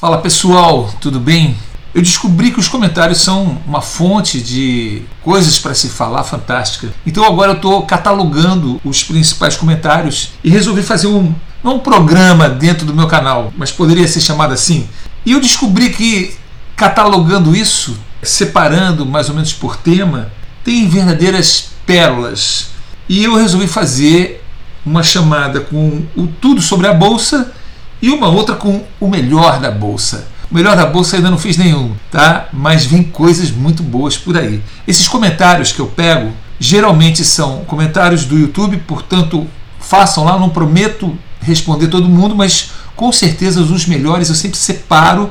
Fala pessoal, tudo bem? Eu descobri que os comentários são uma fonte de coisas para se falar fantástica. Então agora eu estou catalogando os principais comentários e resolvi fazer um não um programa dentro do meu canal, mas poderia ser chamado assim. E eu descobri que catalogando isso, separando mais ou menos por tema, tem verdadeiras pérolas. E eu resolvi fazer uma chamada com o tudo sobre a bolsa e uma outra com o melhor da bolsa. O melhor da bolsa ainda não fiz nenhum, tá? Mas vem coisas muito boas por aí. Esses comentários que eu pego geralmente são comentários do YouTube, portanto, façam lá, não prometo responder todo mundo, mas com certeza os melhores eu sempre separo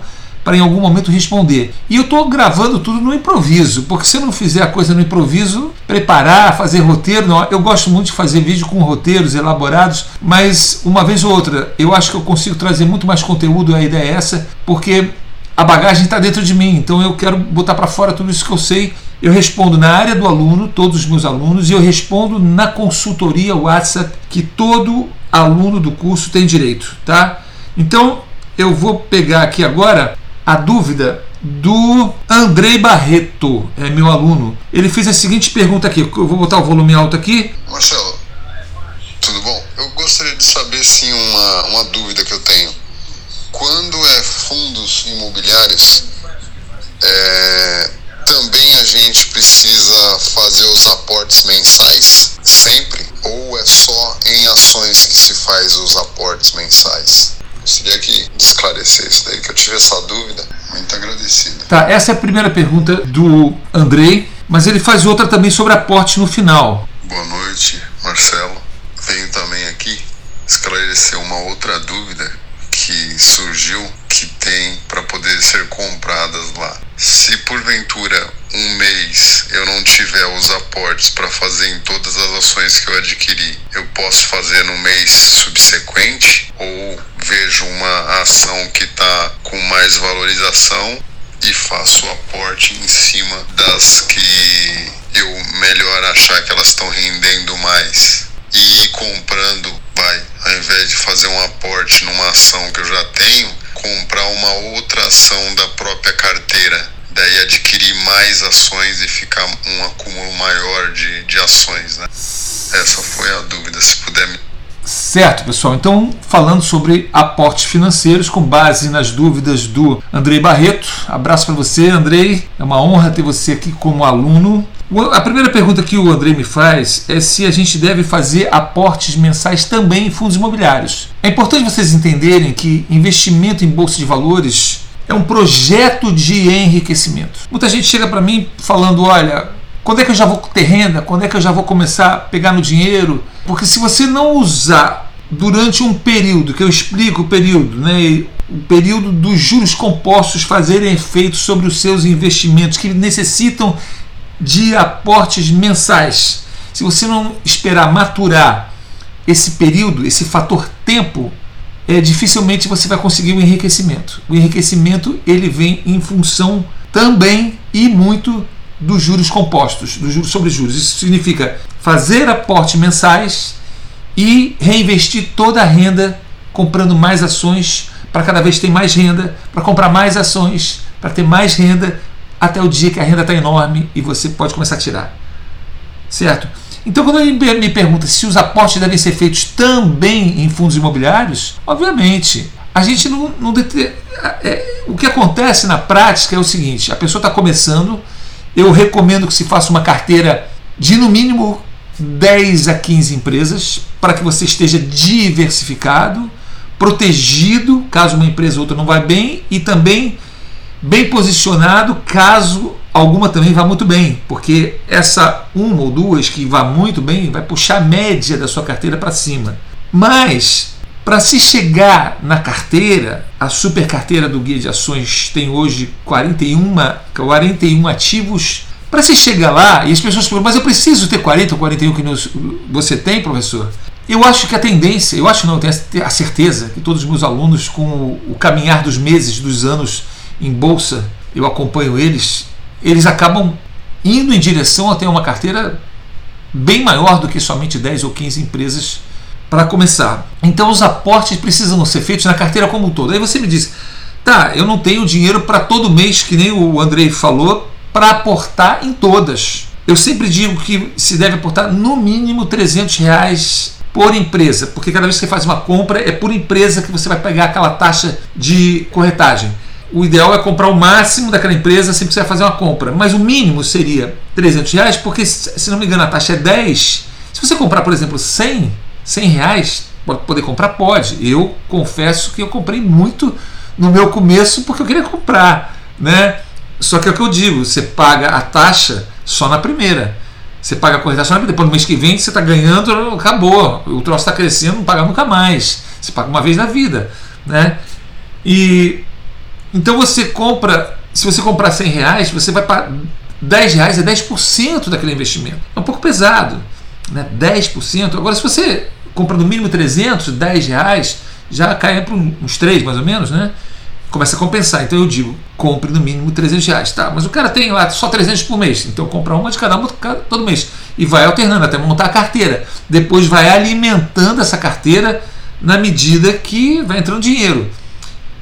para em algum momento responder. E eu estou gravando tudo no improviso, porque se eu não fizer a coisa no improviso, preparar, fazer roteiro, não, eu gosto muito de fazer vídeo com roteiros elaborados, mas uma vez ou outra eu acho que eu consigo trazer muito mais conteúdo, a ideia é essa, porque a bagagem está dentro de mim, então eu quero botar para fora tudo isso que eu sei. Eu respondo na área do aluno, todos os meus alunos, e eu respondo na consultoria WhatsApp que todo aluno do curso tem direito, tá? Então eu vou pegar aqui agora a dúvida do Andrei Barreto, é meu aluno. Ele fez a seguinte pergunta aqui, eu vou botar o volume alto aqui. Marcelo, tudo bom? Eu gostaria de saber sim uma, uma dúvida que eu tenho. Quando é fundos imobiliários, é, também a gente precisa fazer os aportes mensais sempre? Ou é só em ações que se faz os aportes mensais? Gostaria que esclarecer isso daí, que eu tive essa dúvida. Muito agradecido. Tá, essa é a primeira pergunta do Andrei, mas ele faz outra também sobre aporte no final. Boa noite, Marcelo. Venho também aqui esclarecer uma outra dúvida que surgiu que tem para poder ser compradas lá. Se porventura um mês eu não tiver os aportes para fazer em todas as ações que eu adquiri, eu posso fazer no mês subsequente? Ou vejo uma ação que está com mais valorização e faço o aporte em cima das que eu melhor achar que elas estão rendendo mais? E ir comprando, vai, ao invés de fazer um aporte numa ação que eu já tenho, comprar uma outra ação da própria carteira daí adquirir mais ações e ficar um acúmulo maior de, de ações. Né? Essa foi a dúvida, se puder me. Certo, pessoal. Então, falando sobre aportes financeiros, com base nas dúvidas do Andrei Barreto. Abraço para você, Andrei. É uma honra ter você aqui como aluno. A primeira pergunta que o Andrei me faz é se a gente deve fazer aportes mensais também em fundos imobiliários. É importante vocês entenderem que investimento em bolsa de valores é um projeto de enriquecimento. Muita gente chega para mim falando: olha, quando é que eu já vou ter renda? Quando é que eu já vou começar a pegar no dinheiro? Porque se você não usar durante um período, que eu explico o período, né? o período dos juros compostos fazerem efeito sobre os seus investimentos, que necessitam de aportes mensais. Se você não esperar maturar esse período, esse fator tempo, é, dificilmente você vai conseguir o enriquecimento. O enriquecimento ele vem em função também e muito dos juros compostos, dos juros sobre juros. Isso significa fazer aportes mensais e reinvestir toda a renda comprando mais ações para cada vez ter mais renda, para comprar mais ações, para ter mais renda até o dia que a renda está enorme e você pode começar a tirar. Certo? Então, quando ele me pergunta se os aportes devem ser feitos também em fundos imobiliários, obviamente, a gente não. não é, o que acontece na prática é o seguinte: a pessoa está começando, eu recomendo que se faça uma carteira de no mínimo 10 a 15 empresas para que você esteja diversificado, protegido caso uma empresa ou outra não vá bem e também bem posicionado caso alguma também vá muito bem, porque essa uma ou duas que vá muito bem vai puxar a média da sua carteira para cima. Mas para se chegar na carteira, a super carteira do guia de ações tem hoje 41, 41 ativos. Para se chegar lá, e as pessoas perguntam, mas eu preciso ter 40 ou 41 que você tem, professor? Eu acho que a tendência, eu acho não, eu tenho a certeza que todos os meus alunos, com o caminhar dos meses, dos anos em bolsa, eu acompanho eles, eles acabam indo em direção a ter uma carteira bem maior do que somente 10 ou 15 empresas para começar. Então os aportes precisam ser feitos na carteira como um todo. Aí você me diz, Tá, eu não tenho dinheiro para todo mês, que nem o Andrei falou, para aportar em todas. Eu sempre digo que se deve aportar no mínimo 300 reais por empresa, porque cada vez que você faz uma compra é por empresa que você vai pegar aquela taxa de corretagem. O ideal é comprar o máximo daquela empresa sempre que você vai fazer uma compra, mas o mínimo seria 300 reais, porque se não me engano a taxa é 10. Se você comprar, por exemplo, 100, 100 reais, pode poder comprar? Pode. Eu confesso que eu comprei muito no meu começo porque eu queria comprar, né? Só que é o que eu digo, você paga a taxa só na primeira. Você paga a primeira, depois no mês que vem você está ganhando, acabou. O troço está crescendo, não paga nunca mais. Você paga uma vez na vida, né? E então você compra, se você comprar 100 reais, você vai pagar 10 reais é 10% daquele investimento. É um pouco pesado, né? 10%. Agora se você compra no mínimo 300, 10 reais, já cai para uns 3 mais ou menos, né? Começa a compensar. Então eu digo, compre no mínimo 300 reais. Tá, mas o cara tem lá só 300 por mês. Então compra uma de cada uma todo mês. E vai alternando até montar a carteira. Depois vai alimentando essa carteira na medida que vai entrando dinheiro.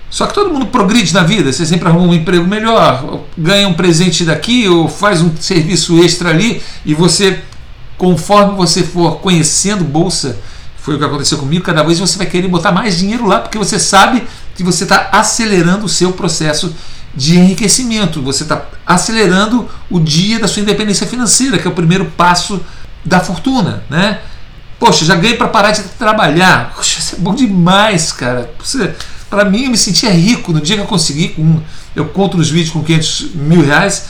Só que todo mundo progride na vida, você sempre arruma um emprego melhor, ganha um presente daqui ou faz um serviço extra ali e você, conforme você for conhecendo bolsa, foi o que aconteceu comigo, cada vez você vai querer botar mais dinheiro lá porque você sabe que você está acelerando o seu processo de enriquecimento, você está acelerando o dia da sua independência financeira, que é o primeiro passo da fortuna, né? Poxa, já ganhei para parar de trabalhar. Poxa, isso é bom demais, cara. Para mim, eu me sentia rico no dia que eu consegui. Com, eu conto nos vídeos com 500 mil reais.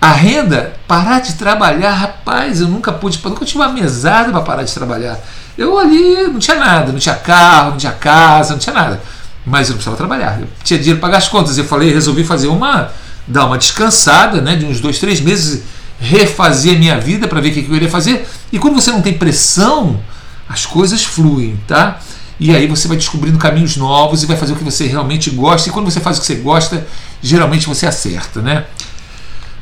A renda, parar de trabalhar, rapaz, eu nunca pude, nunca tive uma mesada para parar de trabalhar. Eu ali não tinha nada, não tinha carro, não tinha casa, não tinha nada. Mas eu não precisava trabalhar. Eu tinha dinheiro para pagar as contas. Eu falei, resolvi fazer uma, dar uma descansada, né, de uns dois, três meses, refazer a minha vida para ver o que eu iria fazer. E quando você não tem pressão, as coisas fluem, tá? E aí você vai descobrindo caminhos novos e vai fazer o que você realmente gosta. E quando você faz o que você gosta, geralmente você acerta, né?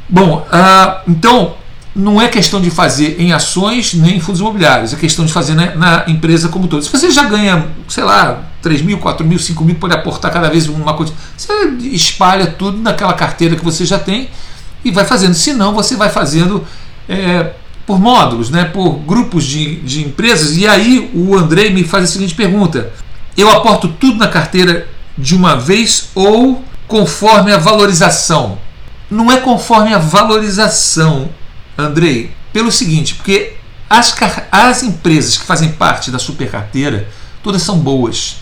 Bom, uh, então não é questão de fazer em ações nem em fundos imobiliários, é questão de fazer na, na empresa como todo. Se você já ganha, sei lá, 3 mil, 4 mil, 5 mil, pode aportar cada vez uma coisa, você espalha tudo naquela carteira que você já tem e vai fazendo. Se não, você vai fazendo é, por módulos, né, por grupos de, de empresas. E aí o Andrei me faz a seguinte pergunta: eu aporto tudo na carteira de uma vez ou conforme a valorização? Não é conforme a valorização, Andrei, pelo seguinte, porque as, as empresas que fazem parte da super carteira, todas são boas.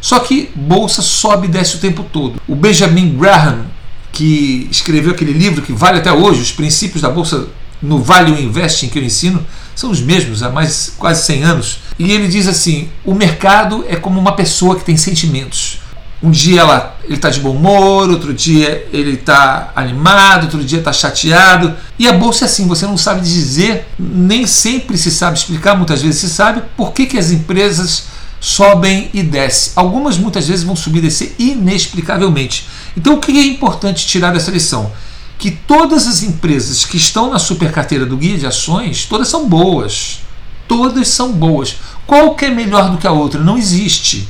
Só que bolsa sobe e desce o tempo todo. O Benjamin Graham, que escreveu aquele livro que vale até hoje, Os Princípios da Bolsa no Value Investing que eu ensino, são os mesmos há mais quase 100 anos. E ele diz assim: o mercado é como uma pessoa que tem sentimentos. Um dia ela, ele está de bom humor, outro dia ele está animado, outro dia está chateado. E a bolsa é assim, você não sabe dizer, nem sempre se sabe explicar, muitas vezes se sabe por que, que as empresas sobem e descem. Algumas muitas vezes vão subir e descer inexplicavelmente. Então o que é importante tirar dessa lição? Que todas as empresas que estão na super carteira do guia de ações, todas são boas. Todas são boas. Qual que é melhor do que a outra? Não existe.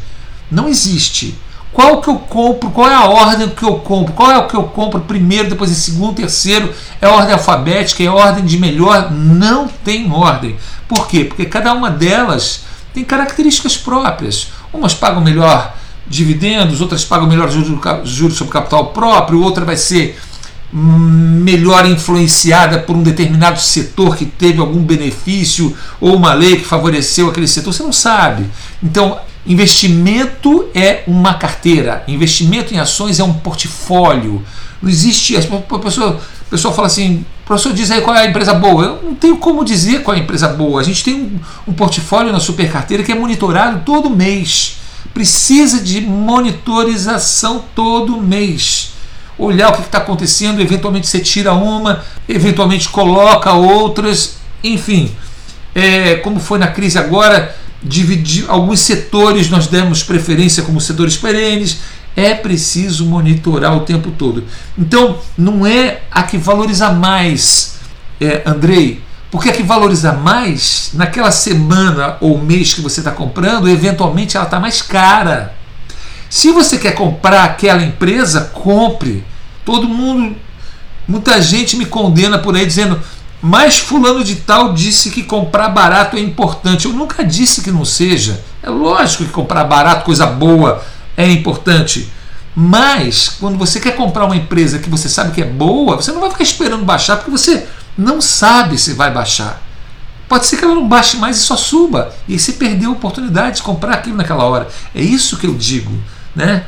Não existe. Qual que eu compro? Qual é a ordem que eu compro? Qual é o que eu compro primeiro, depois em segundo, terceiro? É ordem alfabética? É ordem de melhor? Não tem ordem. Por quê? Porque cada uma delas tem características próprias. Umas pagam melhor dividendos, outras pagam melhor juros sobre capital próprio, outra vai ser melhor influenciada por um determinado setor que teve algum benefício ou uma lei que favoreceu aquele setor, você não sabe. Então, Investimento é uma carteira, investimento em ações é um portfólio. Não existe. A pessoa, a pessoa fala assim: professor diz aí qual é a empresa boa. Eu não tenho como dizer qual é a empresa boa. A gente tem um, um portfólio na super carteira que é monitorado todo mês. Precisa de monitorização todo mês. Olhar o que está acontecendo, eventualmente você tira uma, eventualmente coloca outras, enfim. É, como foi na crise agora, dividir alguns setores nós demos preferência como setores perenes é preciso monitorar o tempo todo então não é a que valoriza mais é, Andrei porque a que valoriza mais naquela semana ou mês que você está comprando eventualmente ela está mais cara Se você quer comprar aquela empresa, compre. Todo mundo, muita gente me condena por aí dizendo, mas fulano de tal disse que comprar barato é importante. Eu nunca disse que não seja. É lógico que comprar barato, coisa boa, é importante. Mas quando você quer comprar uma empresa que você sabe que é boa, você não vai ficar esperando baixar porque você não sabe se vai baixar. Pode ser que ela não baixe mais e só suba. E você perdeu a oportunidade de comprar aquilo naquela hora. É isso que eu digo. Né?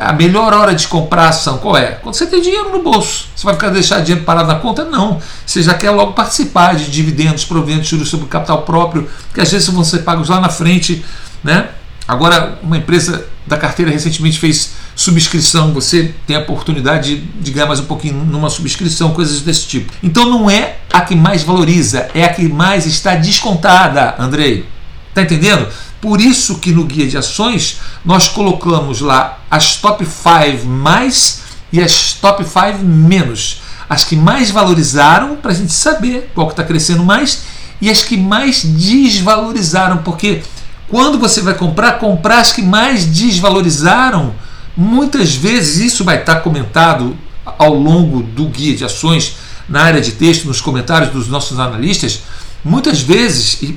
A melhor hora de comprar ação qual é? Quando você tem dinheiro no bolso. Você vai ficar deixar dinheiro parado na conta? Não. Você já quer logo participar de dividendos, proventos, juros sobre capital próprio, que às vezes vão ser pagos lá na frente. Né? Agora, uma empresa da carteira recentemente fez subscrição, você tem a oportunidade de, ganhar mais um pouquinho numa subscrição, coisas desse tipo. Então não é a que mais valoriza, é a que mais está descontada, Andrei. Tá entendendo? Por isso que no guia de ações nós colocamos lá as top 5 mais e as top 5 menos. As que mais valorizaram para a gente saber qual que está crescendo mais e as que mais desvalorizaram, porque quando você vai comprar, comprar as que mais desvalorizaram, muitas vezes isso vai estar comentado ao longo do guia de ações na área de texto, nos comentários dos nossos analistas, muitas vezes, e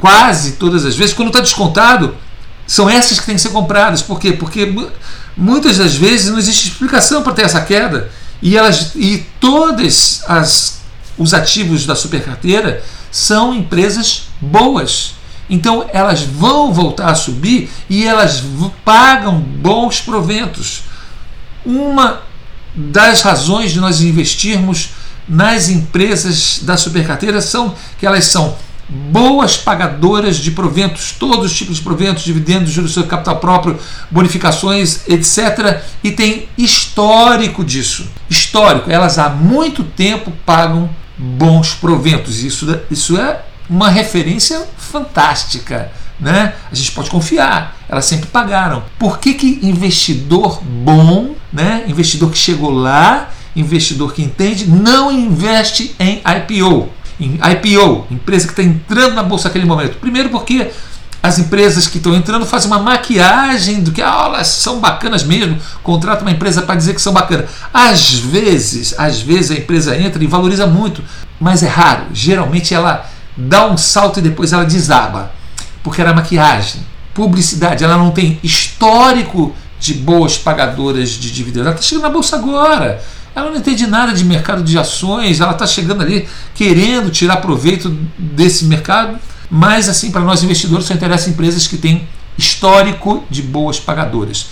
quase todas as vezes, quando está descontado, são essas que têm que ser compradas. Por quê? Porque muitas das vezes não existe explicação para ter essa queda. E, elas, e todos os ativos da supercarteira são empresas boas. Então elas vão voltar a subir e elas pagam bons proventos. Uma das razões de nós investirmos nas empresas da supercarteira são que elas são boas pagadoras de proventos, todos os tipos de proventos, dividendos, juros sobre capital próprio, bonificações, etc. E tem histórico disso. Histórico. Elas há muito tempo pagam bons proventos. Isso, isso é uma referência fantástica. Né? A gente pode confiar, elas sempre pagaram. Por que, que investidor bom, né? investidor que chegou lá, investidor que entende, não investe em IPO? Em IPO, empresa que está entrando na bolsa naquele momento. Primeiro porque as empresas que estão entrando fazem uma maquiagem do que ah, elas são bacanas mesmo, contrata uma empresa para dizer que são bacanas. Às vezes, às vezes a empresa entra e valoriza muito, mas é raro. Geralmente ela dá um salto e depois ela desaba, porque era maquiagem, publicidade, ela não tem histórico de boas pagadoras de dividendos. Ela está chegando na bolsa agora. Ela não entende nada de mercado de ações, ela está chegando ali querendo tirar proveito desse mercado. Mas, assim, para nós investidores, só interessa empresas que têm histórico de boas pagadoras.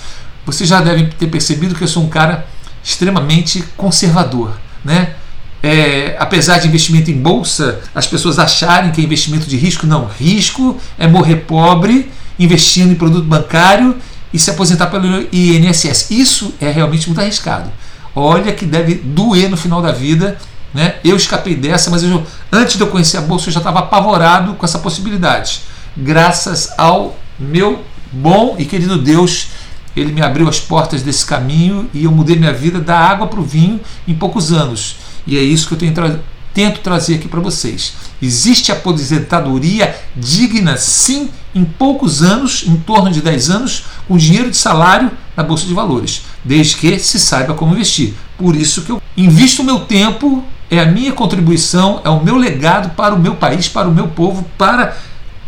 Vocês já devem ter percebido que eu sou um cara extremamente conservador, né? é, apesar de investimento em bolsa, as pessoas acharem que é investimento de risco. Não, risco é morrer pobre investindo em produto bancário e se aposentar pelo INSS. Isso é realmente muito arriscado. Olha que deve doer no final da vida. Né? Eu escapei dessa, mas eu, antes de eu conhecer a bolsa, eu já estava apavorado com essa possibilidade. Graças ao meu bom e querido Deus, ele me abriu as portas desse caminho e eu mudei minha vida da água para o vinho em poucos anos. E é isso que eu tra tento trazer aqui para vocês. Existe aposentadoria digna, sim, em poucos anos, em torno de 10 anos, com dinheiro de salário na Bolsa de Valores, desde que se saiba como investir. Por isso que eu invisto o meu tempo, é a minha contribuição, é o meu legado para o meu país, para o meu povo, para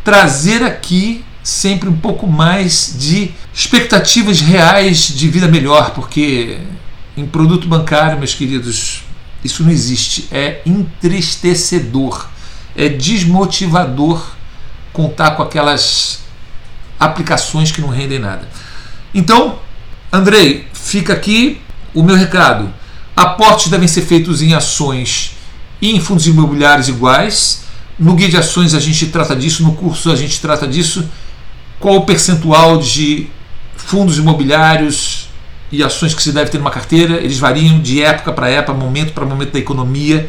trazer aqui sempre um pouco mais de expectativas reais de vida melhor, porque em produto bancário, meus queridos, isso não existe. É entristecedor, é desmotivador contar com aquelas aplicações que não rendem nada. Então, Andrei, fica aqui o meu recado. Aportes devem ser feitos em ações e em fundos imobiliários iguais. No guia de ações a gente trata disso, no curso a gente trata disso. Qual o percentual de fundos imobiliários e ações que se deve ter numa carteira, eles variam de época para época, momento para momento da economia.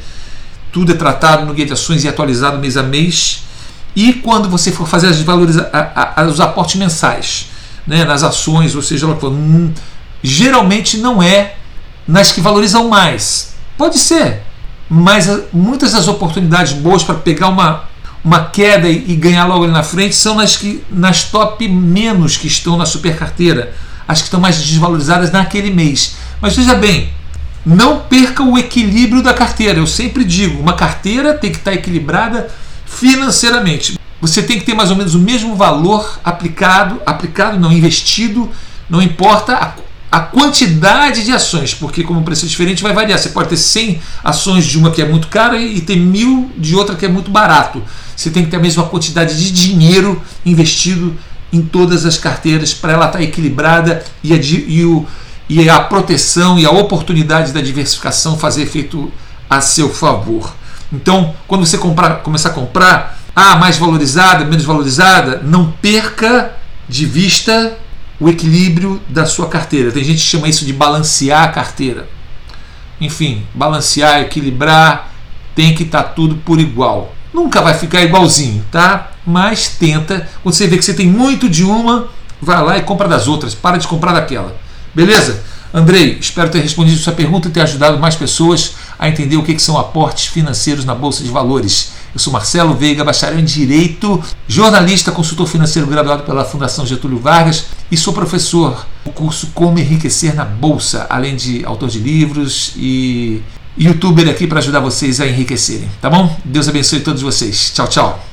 Tudo é tratado no guia de ações e atualizado mês a mês. E quando você for fazer as valoriza a, a, os aportes mensais né, nas ações, ou seja, hum, geralmente não é nas que valorizam mais. Pode ser, mas muitas das oportunidades boas para pegar uma, uma queda e, e ganhar logo ali na frente são nas, que, nas top menos que estão na super carteira as que estão mais desvalorizadas naquele mês. Mas veja bem, não perca o equilíbrio da carteira. Eu sempre digo, uma carteira tem que estar equilibrada financeiramente. Você tem que ter mais ou menos o mesmo valor aplicado, aplicado não investido, não importa a, a quantidade de ações, porque como o preço é diferente vai variar. Você pode ter 100 ações de uma que é muito cara e ter mil de outra que é muito barato. Você tem que ter a mesma quantidade de dinheiro investido em todas as carteiras para ela estar equilibrada e a, e, o, e a proteção e a oportunidade da diversificação fazer efeito a seu favor. Então, quando você comprar, começar a comprar, ah, mais valorizada, menos valorizada, não perca de vista o equilíbrio da sua carteira. Tem gente que chama isso de balancear a carteira. Enfim, balancear, equilibrar, tem que estar tá tudo por igual. Nunca vai ficar igualzinho, tá? Mas tenta. Quando você vê que você tem muito de uma, vai lá e compra das outras. Para de comprar daquela. Beleza? Andrei, espero ter respondido sua pergunta e ter ajudado mais pessoas a entender o que são aportes financeiros na Bolsa de Valores. Eu sou Marcelo Veiga, bacharel em Direito, jornalista, consultor financeiro graduado pela Fundação Getúlio Vargas e sou professor do curso Como Enriquecer na Bolsa, além de autor de livros e youtuber aqui para ajudar vocês a enriquecerem, tá bom? Deus abençoe todos vocês. Tchau, tchau.